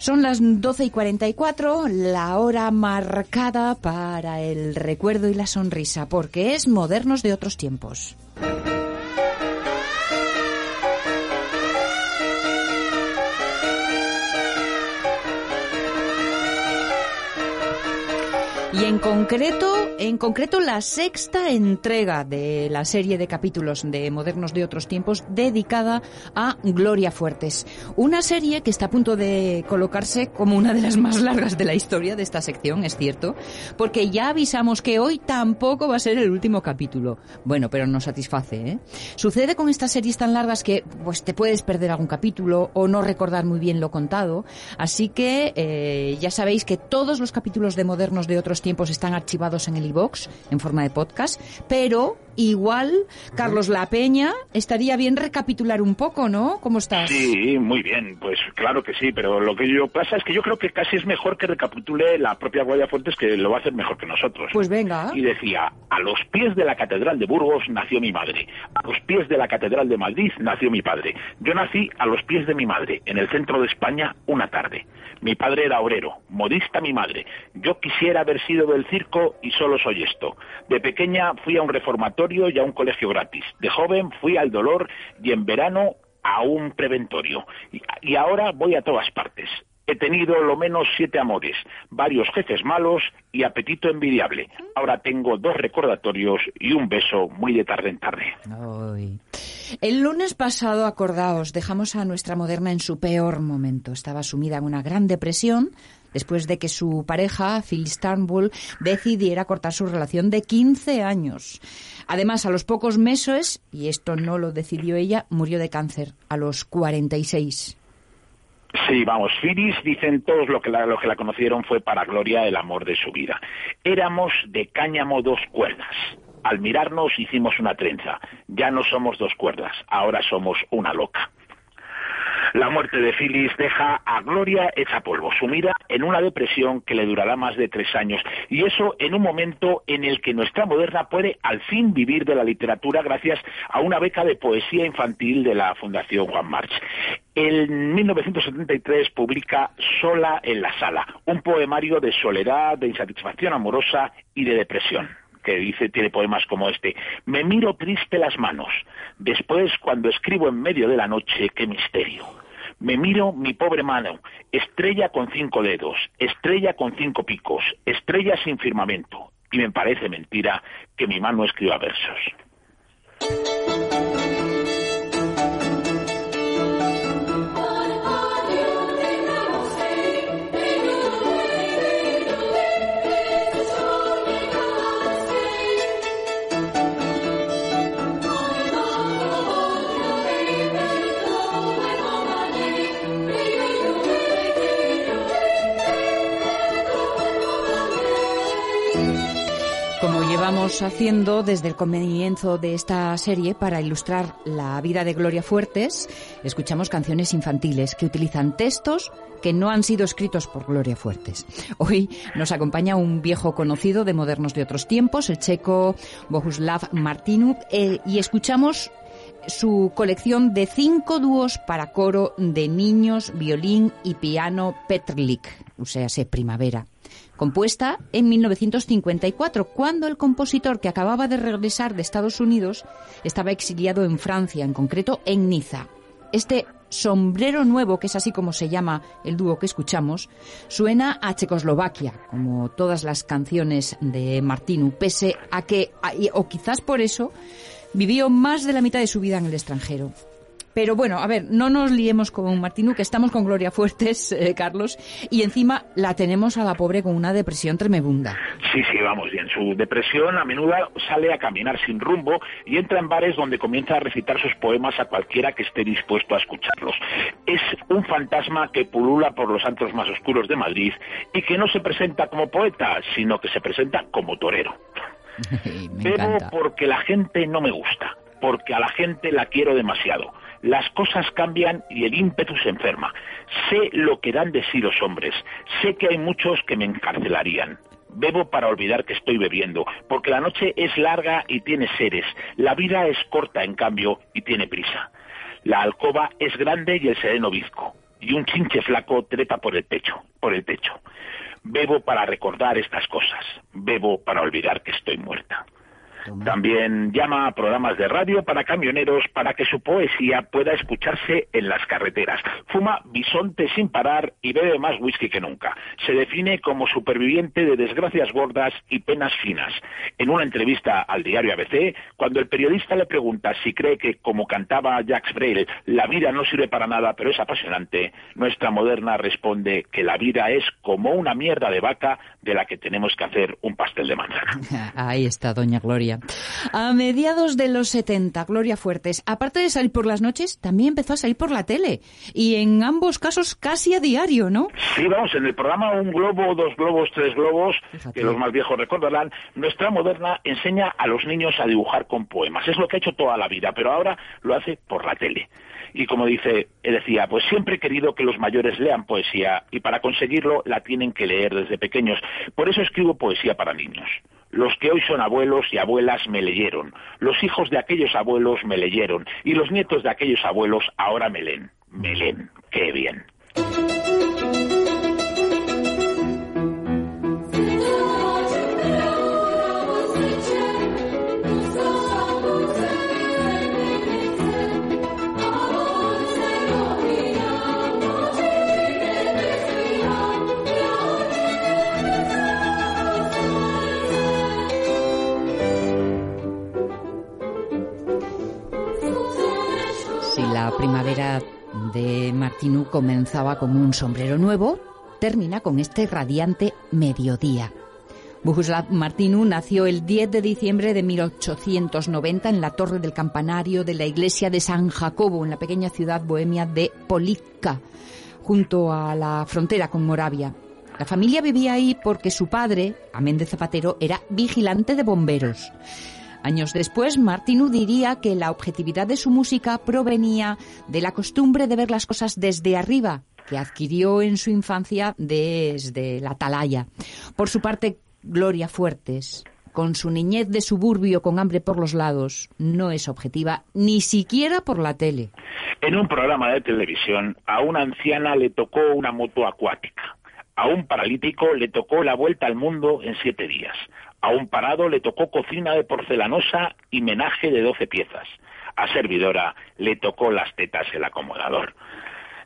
Son las 12 y 44, la hora marcada para el recuerdo y la sonrisa, porque es modernos de otros tiempos. Y en concreto, en concreto la sexta entrega de la serie de capítulos de Modernos de otros tiempos dedicada a Gloria Fuertes, una serie que está a punto de colocarse como una de las más largas de la historia de esta sección, es cierto, porque ya avisamos que hoy tampoco va a ser el último capítulo. Bueno, pero nos satisface, ¿eh? Sucede con estas series tan largas que pues te puedes perder algún capítulo o no recordar muy bien lo contado, así que eh, ya sabéis que todos los capítulos de Modernos de otros tiempos están archivados en el iBox en forma de podcast, pero igual, Carlos La Peña, estaría bien recapitular un poco, ¿no? ¿Cómo estás? Sí, muy bien, pues claro que sí, pero lo que yo pasa es que yo creo que casi es mejor que recapitule la propia Guardia Fuentes, que lo va a hacer mejor que nosotros. Pues venga. Y decía, a los pies de la Catedral de Burgos nació mi madre, a los pies de la Catedral de Madrid nació mi padre. Yo nací a los pies de mi madre, en el centro de España, una tarde. Mi padre era obrero, modista mi madre. Yo quisiera haber sido del circo y solo soy esto. De pequeña fui a un reformatorio y a un colegio gratis. De joven fui al dolor y en verano a un preventorio. Y, ahora voy a todas partes. He tenido lo menos siete amores, varios jefes malos y apetito envidiable. Ahora tengo dos recordatorios y un beso muy de tarde en tarde. Ay. El lunes pasado, acordaos, dejamos a nuestra moderna en su peor momento. Estaba sumida en una gran depresión después de que su pareja, Phil Starnbull, decidiera cortar su relación de 15 años. Además, a los pocos meses, y esto no lo decidió ella, murió de cáncer a los 46. Sí, vamos, Firis, dicen todos lo que, la, lo que la conocieron fue para Gloria el amor de su vida. Éramos de cáñamo dos cuerdas. Al mirarnos hicimos una trenza. Ya no somos dos cuerdas, ahora somos una loca. La muerte de Phyllis deja a Gloria hecha polvo, sumida en una depresión que le durará más de tres años. Y eso en un momento en el que nuestra moderna puede al fin vivir de la literatura gracias a una beca de poesía infantil de la Fundación Juan March. En 1973 publica Sola en la sala, un poemario de soledad, de insatisfacción amorosa y de depresión que dice, tiene poemas como este. Me miro triste las manos. Después, cuando escribo en medio de la noche, qué misterio. Me miro mi pobre mano, estrella con cinco dedos, estrella con cinco picos, estrella sin firmamento. Y me parece mentira que mi mano escriba versos. Como llevamos haciendo desde el comienzo de esta serie para ilustrar la vida de Gloria Fuertes, escuchamos canciones infantiles que utilizan textos que no han sido escritos por Gloria Fuertes. Hoy nos acompaña un viejo conocido de modernos de otros tiempos, el checo Bohuslav Martinuk, eh, y escuchamos su colección de cinco dúos para coro de niños, violín y piano Petrlik, o sea, se primavera compuesta en 1954, cuando el compositor que acababa de regresar de Estados Unidos estaba exiliado en Francia, en concreto en Niza. Este sombrero nuevo, que es así como se llama el dúo que escuchamos, suena a Checoslovaquia, como todas las canciones de Martinu, pese a que, o quizás por eso, vivió más de la mitad de su vida en el extranjero. Pero bueno, a ver, no nos liemos con Martinu, que estamos con Gloria Fuertes, eh, Carlos, y encima la tenemos a la pobre con una depresión tremenda. Sí, sí, vamos bien. Su depresión a menudo sale a caminar sin rumbo y entra en bares donde comienza a recitar sus poemas a cualquiera que esté dispuesto a escucharlos. Es un fantasma que pulula por los antros más oscuros de Madrid y que no se presenta como poeta, sino que se presenta como torero. Pero porque la gente no me gusta, porque a la gente la quiero demasiado las cosas cambian y el ímpetu se enferma. Sé lo que dan de sí los hombres. Sé que hay muchos que me encarcelarían. Bebo para olvidar que estoy bebiendo, porque la noche es larga y tiene seres. La vida es corta, en cambio, y tiene prisa. La alcoba es grande y el sereno bizco. y un chinche flaco trepa por el pecho, por el techo. Bebo para recordar estas cosas, bebo para olvidar que estoy muerta. También llama a programas de radio para camioneros para que su poesía pueda escucharse en las carreteras. Fuma bisonte sin parar y bebe más whisky que nunca. Se define como superviviente de desgracias gordas y penas finas. En una entrevista al diario ABC, cuando el periodista le pregunta si cree que, como cantaba Jacques Brel, la vida no sirve para nada pero es apasionante, nuestra moderna responde que la vida es como una mierda de vaca de la que tenemos que hacer un pastel de manzana. Ahí está, doña Gloria. A mediados de los 70, Gloria Fuertes, aparte de salir por las noches, también empezó a salir por la tele. Y en ambos casos casi a diario, ¿no? Sí, vamos, en el programa Un Globo, Dos Globos, Tres Globos, que los más viejos recordarán, nuestra moderna enseña a los niños a dibujar con poemas. Es lo que ha hecho toda la vida, pero ahora lo hace por la tele y como dice, decía, pues siempre he querido que los mayores lean poesía y para conseguirlo la tienen que leer desde pequeños. Por eso escribo poesía para niños. Los que hoy son abuelos y abuelas me leyeron, los hijos de aquellos abuelos me leyeron y los nietos de aquellos abuelos ahora me leen. Me leen. Qué bien. La primavera de Martinú comenzaba con un sombrero nuevo, termina con este radiante mediodía. Bohuslav Martinú nació el 10 de diciembre de 1890 en la torre del campanario de la iglesia de San Jacobo, en la pequeña ciudad bohemia de Polivka, junto a la frontera con Moravia. La familia vivía ahí porque su padre, amén de Zapatero, era vigilante de bomberos. Años después, Martinu diría que la objetividad de su música provenía de la costumbre de ver las cosas desde arriba, que adquirió en su infancia desde la atalaya. Por su parte, Gloria Fuertes, con su niñez de suburbio con hambre por los lados, no es objetiva ni siquiera por la tele. En un programa de televisión, a una anciana le tocó una moto acuática. A un paralítico le tocó la vuelta al mundo en siete días. A un parado le tocó cocina de porcelanosa y menaje de doce piezas. A servidora le tocó las tetas el acomodador.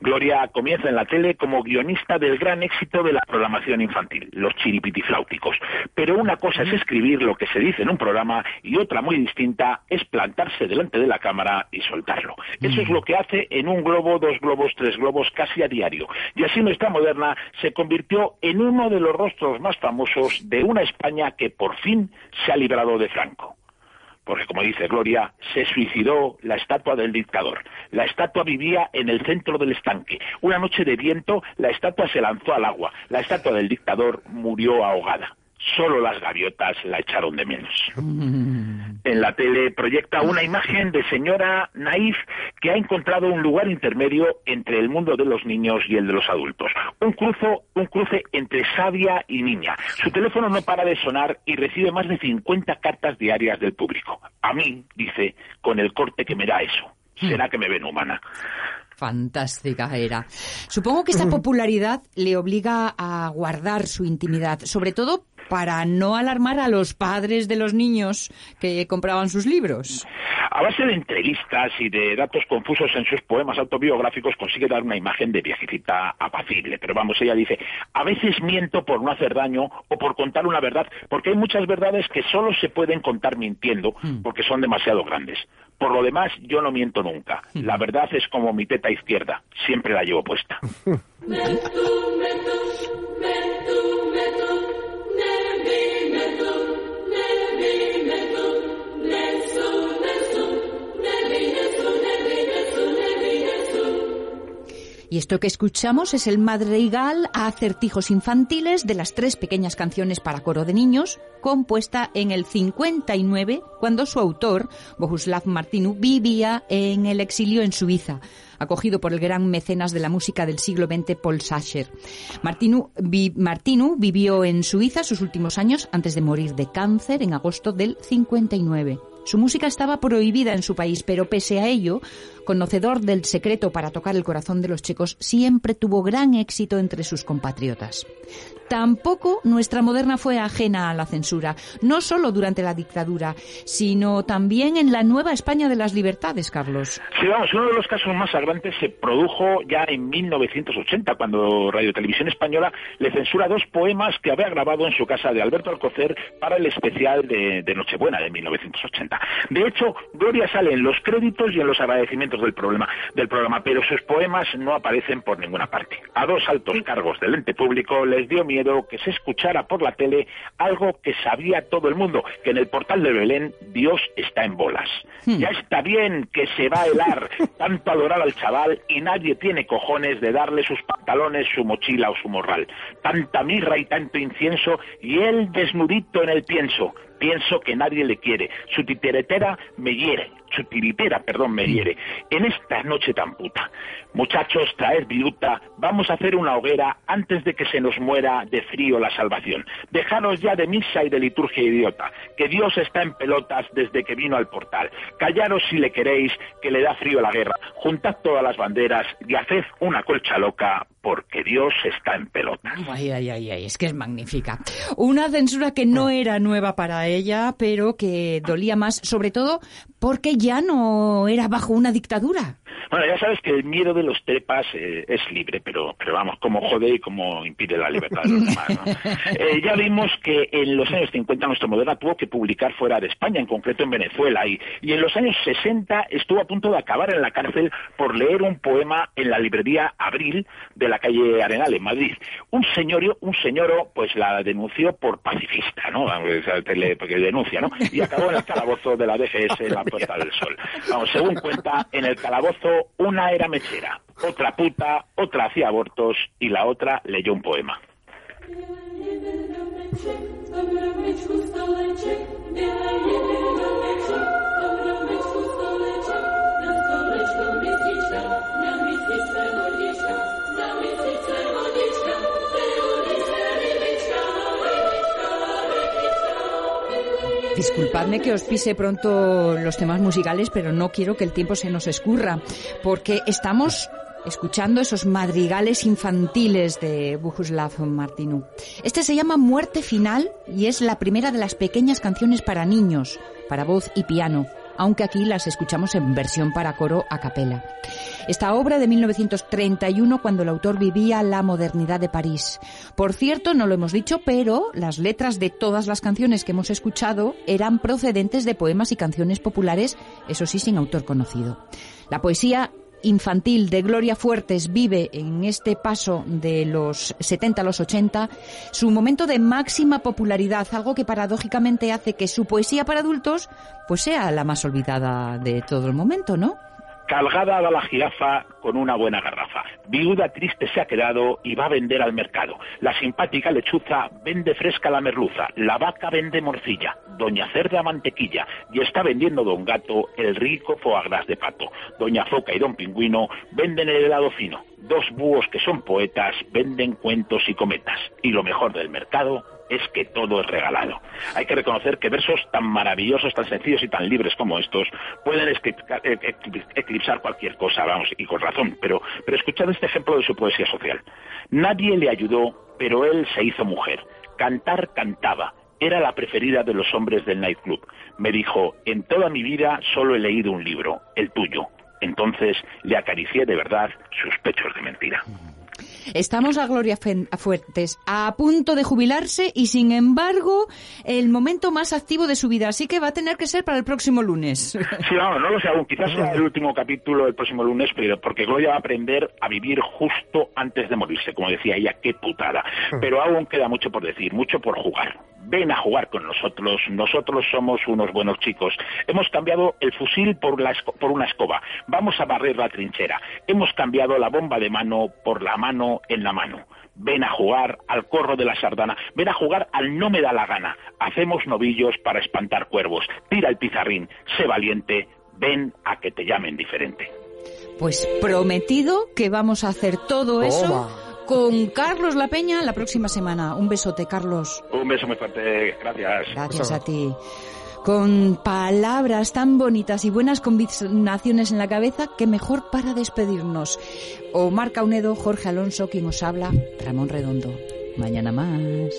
Gloria comienza en la tele como guionista del gran éxito de la programación infantil, los chiripitifláuticos. Pero una cosa es escribir lo que se dice en un programa y otra muy distinta es plantarse delante de la cámara y soltarlo. Eso es lo que hace en un globo, dos globos, tres globos casi a diario. Y así nuestra moderna se convirtió en uno de los rostros más famosos de una España que por fin se ha librado de Franco porque como dice Gloria, se suicidó la estatua del dictador. La estatua vivía en el centro del estanque. Una noche de viento, la estatua se lanzó al agua. La estatua del dictador murió ahogada solo las gaviotas la echaron de menos. En la tele proyecta una imagen de señora naif que ha encontrado un lugar intermedio entre el mundo de los niños y el de los adultos. Un, cruzo, un cruce entre sabia y niña. Su teléfono no para de sonar y recibe más de 50 cartas diarias del público. A mí, dice, con el corte que me da eso. ¿Será que me ven humana? Fantástica era. Supongo que esa popularidad le obliga a guardar su intimidad, sobre todo para no alarmar a los padres de los niños que compraban sus libros. A base de entrevistas y de datos confusos en sus poemas autobiográficos consigue dar una imagen de viejecita apacible. Pero vamos, ella dice, a veces miento por no hacer daño o por contar una verdad, porque hay muchas verdades que solo se pueden contar mintiendo hmm. porque son demasiado grandes. Por lo demás, yo no miento nunca. Hmm. La verdad es como mi teta izquierda, siempre la llevo puesta. Y esto que escuchamos es el madrigal a acertijos infantiles de las tres pequeñas canciones para coro de niños, compuesta en el 59, cuando su autor, Bohuslav Martinu, vivía en el exilio en Suiza, acogido por el gran mecenas de la música del siglo XX, Paul Sacher. Martinu, vivió en Suiza sus últimos años antes de morir de cáncer en agosto del 59. Su música estaba prohibida en su país, pero pese a ello, conocedor del secreto para tocar el corazón de los checos, siempre tuvo gran éxito entre sus compatriotas. Tampoco nuestra moderna fue ajena a la censura, no solo durante la dictadura, sino también en la nueva España de las libertades, Carlos. Sí, vamos, uno de los casos más sangrantes se produjo ya en 1980, cuando Radio Televisión Española le censura dos poemas que había grabado en su casa de Alberto Alcocer para el especial de, Nochebuena de 1980. De hecho, Gloria sale en los créditos y en los agradecimientos del, problema, del programa, pero sus poemas no aparecen por ninguna parte. A dos altos cargos del ente público les dio miedo que se escuchara por la tele algo que sabía todo el mundo, que en el portal de Belén Dios está en bolas. Hmm. Ya está bien que se va a helar tanto adorar al chaval y nadie tiene cojones de darle sus pantalones, su mochila o su morral. Tanta mirra y tanto incienso y él desnudito en el pienso pienso que nadie le quiere. Su titeretera me hiere, su tiritera, perdón, me hiere. En esta noche tan puta. Muchachos, traed viruta, vamos a hacer una hoguera antes de que se nos muera de frío la salvación. Dejaros ya de misa y de liturgia idiota, que Dios está en pelotas desde que vino al portal. Callaros si le queréis, que le da frío la guerra. Juntad todas las banderas y haced una colcha loca porque Dios está en pelotas. Ay, ay, ay, ay, es que es magnífica. Una censura que no era nueva para ella, pero que dolía más, sobre todo porque ya no era bajo una dictadura. Bueno, ya sabes que el miedo de los trepas eh, es libre, pero, pero vamos, como jode y como impide la libertad de los demás. Eh, ya vimos que en los años 50 nuestro Moderna tuvo que publicar fuera de España, en concreto en Venezuela, y, y en los años 60 estuvo a punto de acabar en la cárcel por leer un poema en la librería Abril de la calle Arenal, en Madrid. Un señor, un señoro, pues la denunció por pacifista, ¿no? Porque denuncia, ¿no? Y acabó en el calabozo de la DGS en la Puerta del Sol. Vamos, según cuenta, en el calabozo una era mechera, otra puta, otra hacía abortos y la otra leyó un poema. Disculpadme que os pise pronto los temas musicales, pero no quiero que el tiempo se nos escurra, porque estamos escuchando esos madrigales infantiles de Bohuslav Martinu. Este se llama Muerte Final y es la primera de las pequeñas canciones para niños, para voz y piano, aunque aquí las escuchamos en versión para coro a capela. Esta obra de 1931 cuando el autor vivía la modernidad de París. Por cierto, no lo hemos dicho, pero las letras de todas las canciones que hemos escuchado eran procedentes de poemas y canciones populares, eso sí, sin autor conocido. La poesía infantil de Gloria Fuertes vive en este paso de los 70 a los 80 su momento de máxima popularidad, algo que paradójicamente hace que su poesía para adultos pues sea la más olvidada de todo el momento, ¿no? Calgada va la jirafa con una buena garrafa. Viuda triste se ha quedado y va a vender al mercado. La simpática lechuza vende fresca la merluza. La vaca vende morcilla. Doña Cerda mantequilla. Y está vendiendo Don Gato el rico foie gras de pato. Doña Foca y Don Pingüino venden el helado fino. Dos búhos que son poetas venden cuentos y cometas. Y lo mejor del mercado es que todo es regalado. Hay que reconocer que versos tan maravillosos, tan sencillos y tan libres como estos pueden eh, eclipsar cualquier cosa, vamos, y con razón, pero, pero escuchad este ejemplo de su poesía social. Nadie le ayudó, pero él se hizo mujer. Cantar cantaba, era la preferida de los hombres del nightclub. Me dijo, en toda mi vida solo he leído un libro, el tuyo. Entonces le acaricié de verdad sus pechos de mentira. Estamos a Gloria Fuertes a punto de jubilarse y sin embargo el momento más activo de su vida, así que va a tener que ser para el próximo lunes. Sí, no, no lo sé aún, quizás sea el último capítulo del próximo lunes, pero porque Gloria va a aprender a vivir justo antes de morirse, como decía ella, qué putada. Pero aún queda mucho por decir, mucho por jugar. Ven a jugar con nosotros, nosotros somos unos buenos chicos. Hemos cambiado el fusil por, la por una escoba, vamos a barrer la trinchera. Hemos cambiado la bomba de mano por la mano en la mano. Ven a jugar al corro de la sardana, ven a jugar al no me da la gana. Hacemos novillos para espantar cuervos. Tira el pizarrín, sé valiente, ven a que te llamen diferente. Pues prometido que vamos a hacer todo eso con Carlos La Peña la próxima semana. Un besote, Carlos. Un beso muy fuerte, gracias. Gracias a ti. con palabras tan bonitas y buenas combinaciones en la cabeza, que mejor para despedirnos. Omar Caunedo, Jorge Alonso, quien os habla, Ramón Redondo. Mañana más.